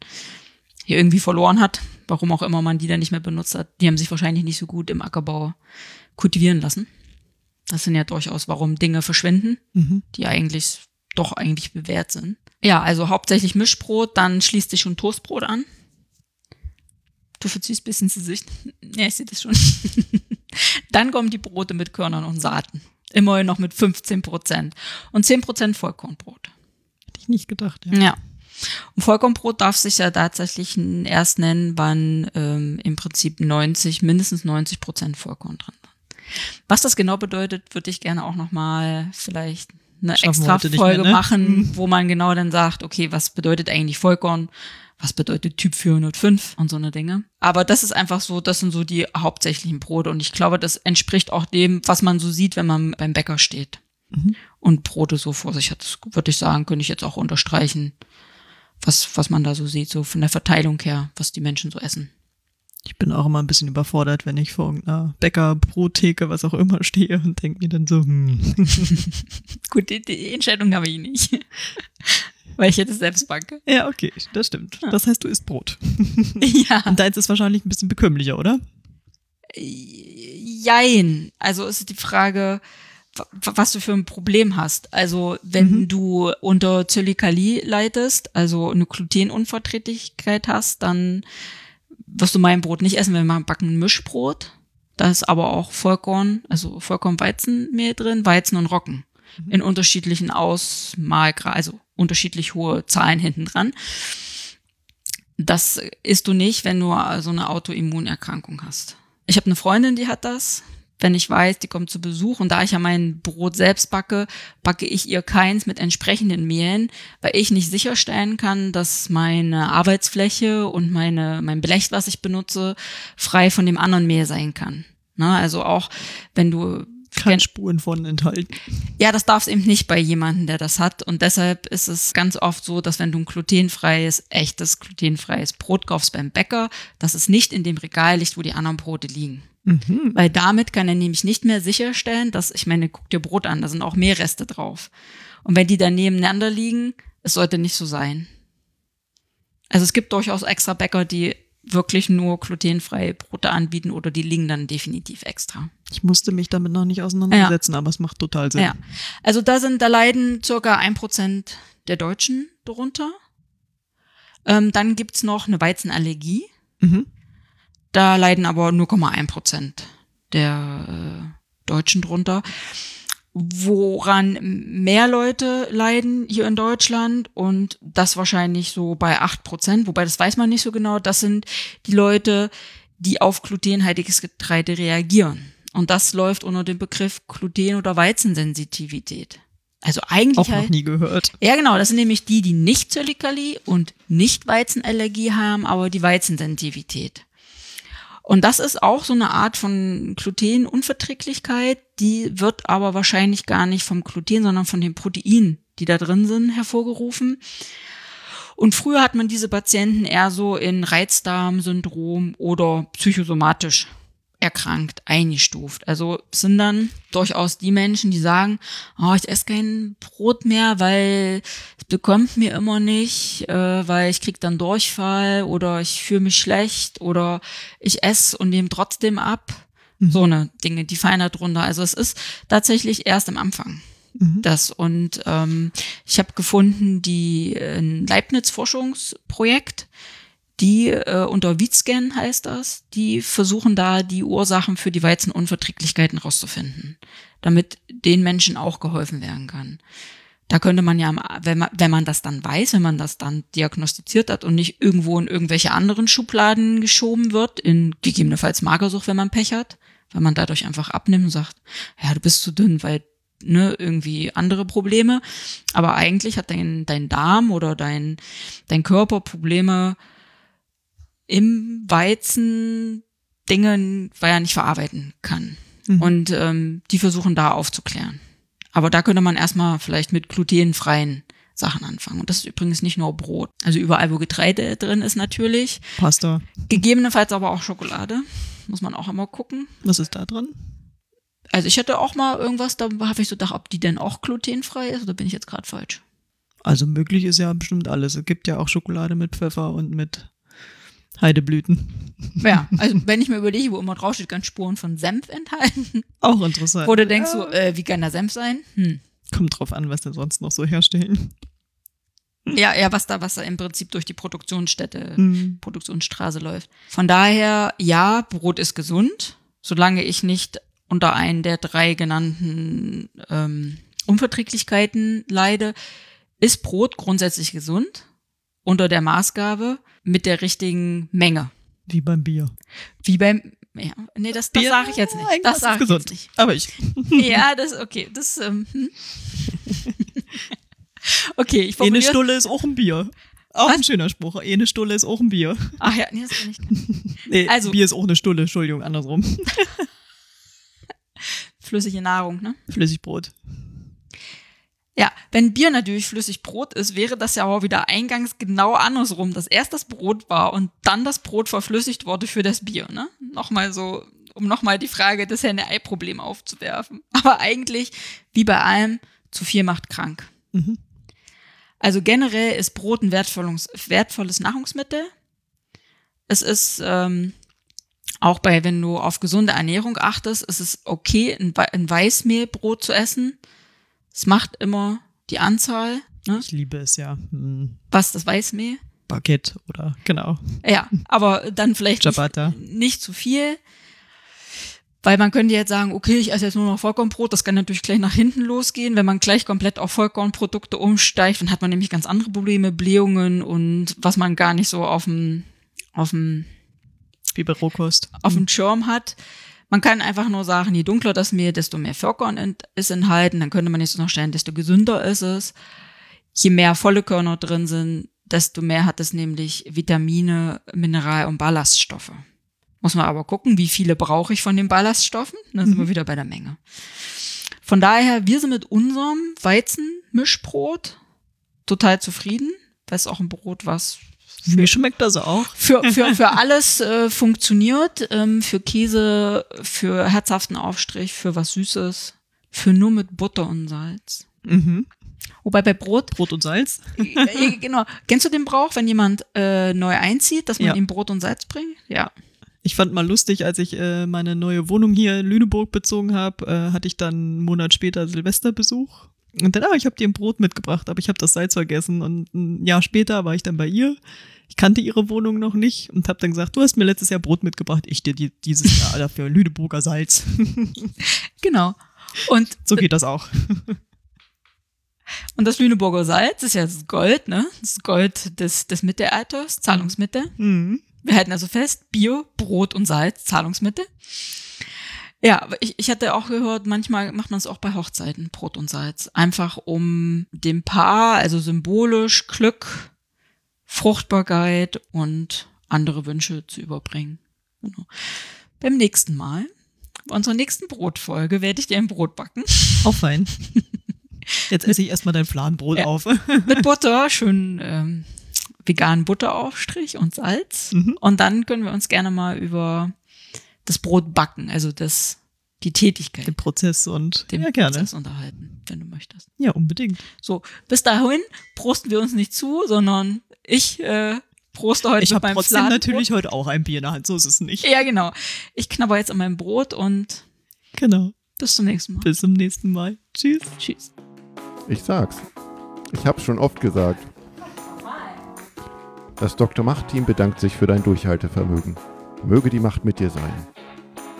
hier irgendwie verloren hat, warum auch immer man die dann nicht mehr benutzt hat. Die haben sich wahrscheinlich nicht so gut im Ackerbau kultivieren lassen. Das sind ja durchaus, warum Dinge verschwinden
Mhm.
die eigentlich doch eigentlich bewährt sind. Ja, also hauptsächlich Mischbrot, dann schließt sich schon Toastbrot an. Du verziehst ein bisschen ins Gesicht. Ja, ich sehe das schon. dann kommen die Brote mit Körnern und Saaten. Immerhin noch mit 15 Prozent. Und 10 Prozent Vollkornbrot.
Hätte ich nicht gedacht, ja.
Ja. Und Vollkornbrot darf sich ja tatsächlich erst nennen, wann ähm, im Prinzip 90, mindestens 90 Prozent Vollkorn drin sind. Was das genau bedeutet, würde ich gerne auch nochmal vielleicht eine
Schaffen
extra Folge
mehr, ne?
machen, wo man genau dann sagt, okay, was bedeutet eigentlich Vollkorn? Was bedeutet Typ 405 und so eine Dinge. Aber das ist einfach so, das sind so die hauptsächlichen Brote. Und ich glaube, das entspricht auch dem, was man so sieht, wenn man beim Bäcker steht
Mhm.
und Brote so vor sich hat. Das würde ich sagen, könnte ich jetzt auch unterstreichen, was, was man da so sieht, so von der Verteilung her, was die Menschen so essen.
Ich bin auch immer ein bisschen überfordert, wenn ich vor irgendeiner Bäcker, Brottheke, was auch immer stehe und denke mir dann so, hm.
Gut, die, die Entscheidung habe ich nicht. Weil ich jetzt selbst backe.
Ja, okay, das stimmt. Das heißt, du isst Brot.
Ja.
Und deins ist wahrscheinlich ein bisschen bekömmlicher, oder?
Jein. Also ist die Frage, wa- was du für ein Problem hast. Also wenn
Mhm.
du unter Zöliakie leidest, also eine Glutenunverträglichkeit hast, dann wirst du mein Brot nicht essen. Wir machen backen ein Mischbrot. Da ist aber auch Vollkorn, also Vollkorn-Weizenmehl drin, Weizen und Roggen. In unterschiedlichen Ausmalgrad, also unterschiedlich hohe Zahlen hinten dran. Das isst du nicht, wenn du so eine Autoimmunerkrankung hast. Ich habe eine Freundin, die hat das. Wenn ich weiß, die kommt zu Besuch und da ich ja mein Brot selbst backe, backe ich ihr keins mit entsprechenden Mehlen, weil ich nicht sicherstellen kann, dass meine Arbeitsfläche und meine, mein Blech, was ich benutze, frei von dem anderen Mehl sein kann. Ne? Also auch wenn du
Keine Spuren von enthalten.
ja, das darf es eben nicht bei jemandem, der das hat. Und deshalb ist es ganz oft so, dass wenn du ein glutenfreies, echtes glutenfreies Brot kaufst beim Bäcker, dass es nicht in dem Regal liegt, wo die anderen Brote liegen.
Mhm.
Weil damit kann er nämlich nicht mehr sicherstellen, dass, ich meine, guck dir Brot an, da sind auch Mehlreste drauf. Und wenn die dann nebeneinander liegen, es sollte nicht so sein. Also es gibt durchaus extra Bäcker, die wirklich nur glutenfreie Brote anbieten oder die liegen dann definitiv extra.
Ich musste mich damit noch nicht auseinandersetzen, aber es macht total Sinn.
Ja. Also da sind, da leiden circa ein Prozent der Deutschen drunter. Ähm, dann gibt's noch eine Weizenallergie.
Mhm.
Da leiden aber 0,1 Prozent der äh, Deutschen drunter. Woran mehr Leute leiden hier in Deutschland und das wahrscheinlich so bei 8 Prozent, wobei das weiß man nicht so genau, das sind die Leute, die auf glutenhaltiges Getreide reagieren. Und das läuft unter dem Begriff Gluten- oder Weizensensitivität. Also eigentlich
Auch noch
halt,
nie gehört.
ja genau, das sind nämlich die, die nicht Zöliakie und nicht Weizenallergie haben, aber die Weizensensitivität. Und das ist auch so eine Art von Glutenunverträglichkeit, die wird aber wahrscheinlich gar nicht vom Gluten, sondern von den Proteinen, die da drin sind, hervorgerufen. Und früher hat man diese Patienten eher so in Reizdarmsyndrom oder psychosomatisch erkrankt eingestuft. Also sind dann durchaus die Menschen, die sagen, oh, ich esse kein Brot mehr, weil bekommt mir immer nicht, äh, weil ich krieg dann Durchfall oder ich fühle mich schlecht oder ich esse und nehme trotzdem ab. So eine Dinge, die fallen da drunter. Also es ist tatsächlich erst am Anfang.
Mhm.
Das und ähm, ich habe gefunden, die äh, ein Leibniz-Forschungsprojekt, die äh, unter Wietscan heißt das, die versuchen da die Ursachen für die Weizenunverträglichkeiten rauszufinden, damit den Menschen auch geholfen werden kann. Da könnte man ja, wenn man, wenn man das dann weiß, wenn man das dann diagnostiziert hat und nicht irgendwo in irgendwelche anderen Schubladen geschoben wird, in gegebenenfalls Magersucht, wenn man Pech hat, weil man dadurch einfach abnimmt und sagt, ja, du bist zu dünn, weil ne, irgendwie andere Probleme. Aber eigentlich hat dein, dein Darm oder dein, dein Körper Probleme im Weizen Dinge, weil er nicht verarbeiten kann.
Mhm.
Und ähm, die versuchen da aufzuklären. Aber da könnte man erstmal vielleicht mit glutenfreien Sachen anfangen. Und das ist übrigens nicht nur Brot. Also überall, wo Getreide drin ist natürlich.
Pasta.
Gegebenenfalls aber auch Schokolade. Muss man auch immer gucken.
Was ist da dran?
Also ich hatte auch mal irgendwas, da habe ich so gedacht, ob die denn auch glutenfrei ist oder bin ich jetzt gerade falsch?
Also möglich ist ja bestimmt alles. Es gibt ja auch Schokolade mit Pfeffer und mit Heideblüten.
Ja, also wenn ich mir überlege, wo immer draufsteht, ganz Spuren von Senf enthalten,
Auch interessant.
wo du denkst so, äh, wie kann da Senf sein? Hm.
Kommt drauf an, was denn sonst noch so herstellen.
Ja, ja, was da, was da im Prinzip durch die Produktionsstätte,
Mhm.
Produktionsstraße läuft. Von daher, ja, Brot ist gesund, solange ich nicht unter einen der drei genannten ähm, Unverträglichkeiten leide, ist Brot grundsätzlich gesund unter der Maßgabe mit der richtigen Menge.
Wie beim Bier.
Wie beim ja, nee, das, das sage ich jetzt nicht.
eigentlich
Das
ist
sage ich jetzt nicht.
Aber ich.
Ja, das okay, das ähm, hm. Okay, ich
Eine Stulle ist auch ein Bier. Auch
Was?
ein schöner Spruch. Eine Stulle ist auch ein Bier.
Ach ja, nee, das bin ich.
Nee,
Also-
Bier ist auch eine Stulle, Entschuldigung, andersrum.
Flüssige Nahrung, ne?
Flüssigbrot.
Ja, wenn Bier natürlich flüssig Brot ist, wäre das ja aber wieder eingangs genau andersrum, dass erst das Brot war und dann das Brot verflüssigt wurde für das Bier, ne? Nochmal so, um nochmal die Frage des Henne-Ei-Problem aufzuwerfen. Aber eigentlich, wie bei allem, zu viel macht krank.
Mhm.
Also generell ist Brot ein wertvolles, wertvolles Nahrungsmittel. Es ist ähm, auch bei, wenn du auf gesunde Ernährung achtest, ist es okay, ein, Wei- ein Weißmehlbrot zu essen. Es macht immer die Anzahl, ne?
Ich liebe es ja. Hm,
was das Weißmehl.
Baguette oder, genau.
Ja, aber dann vielleicht nicht, nicht zu viel. Weil man könnte jetzt sagen, okay, ich esse jetzt nur noch Vollkornbrot, das kann natürlich gleich nach hinten losgehen. Wenn man gleich komplett auf Vollkornprodukte umsteigt, dann hat man nämlich ganz andere Probleme, Blähungen und was man gar nicht so auf dem, auf dem,
Wie bei Rohkost.
auf dem Schirm hat. Man kann einfach nur sagen, je dunkler das Mehl, desto mehr Vollkorn ist enthalten. Dann könnte man jetzt noch stellen, desto gesünder ist es. Je mehr volle Körner drin sind, desto mehr hat es nämlich Vitamine, Mineral- und Ballaststoffe. Muss man aber gucken, wie viele brauche ich von den Ballaststoffen. Dann sind wir wieder bei der Menge. Von daher, wir sind mit unserem Weizenmischbrot total zufrieden. Das ist auch ein Brot, was
Mir schmeckt das auch.
für, für, für alles äh, funktioniert. Ähm, für Käse, für herzhaften Aufstrich, für was Süßes, für nur mit Butter und Salz.
Mhm.
Wobei bei Brot,
Brot und Salz.
äh, genau, kennst du den Brauch, wenn jemand äh, neu einzieht, dass man
Ja.
ihm Brot und Salz bringt? Ja.
Ich fand mal lustig, als ich äh, meine neue Wohnung hier in Lüneburg bezogen habe, äh, hatte ich dann einen Monat später Silvesterbesuch. Und dann, ah, ich habe dir ein Brot mitgebracht, aber ich habe das Salz vergessen. Und ein Jahr später war ich dann bei ihr. Ich kannte ihre Wohnung noch nicht und habe dann gesagt, du hast mir letztes Jahr Brot mitgebracht, ich dir die, dieses Jahr dafür Lüneburger Salz.
Genau. Und,
so geht das auch.
und das Lüneburger Salz ist ja das Gold, ne? Das Gold des, des Mittelalters, Zahlungsmittel.
Mhm.
Wir halten also fest, Bier, Brot und Salz, Zahlungsmittel. Ja, ich, ich hatte auch gehört, manchmal macht man es auch bei Hochzeiten, Brot und Salz. Einfach um dem Paar, also symbolisch Glück, Fruchtbarkeit und andere Wünsche zu überbringen. Genau. Beim nächsten Mal, bei unserer nächsten Brotfolge, werde ich dir ein Brot backen.
Auch fein. Jetzt esse ich erstmal dein Fladenbrot
Ja.
auf.
Mit Butter, schön ähm, veganen Butteraufstrich und Salz.
Mhm.
Und dann können wir uns gerne mal über das Brot backen, also das, die Tätigkeit,
Den Prozess und
den
ja, gerne.
Prozess unterhalten, wenn du möchtest.
Ja, unbedingt.
So, bis dahin prosten wir uns nicht zu, sondern ich äh, proste heute
Ich
mit
habe
meinem
trotzdem
Fladenbrot.
natürlich heute auch ein Bier in der Hand, so ist es nicht.
Ja, genau. Ich knabber jetzt an meinem Brot und
Genau.
bis zum nächsten Mal.
Bis zum nächsten Mal. Tschüss.
Tschüss.
Ich sag's. Ich hab's schon oft gesagt. Das Dr. Macht-Team bedankt sich für dein Durchhaltevermögen. Möge die Macht mit dir sein.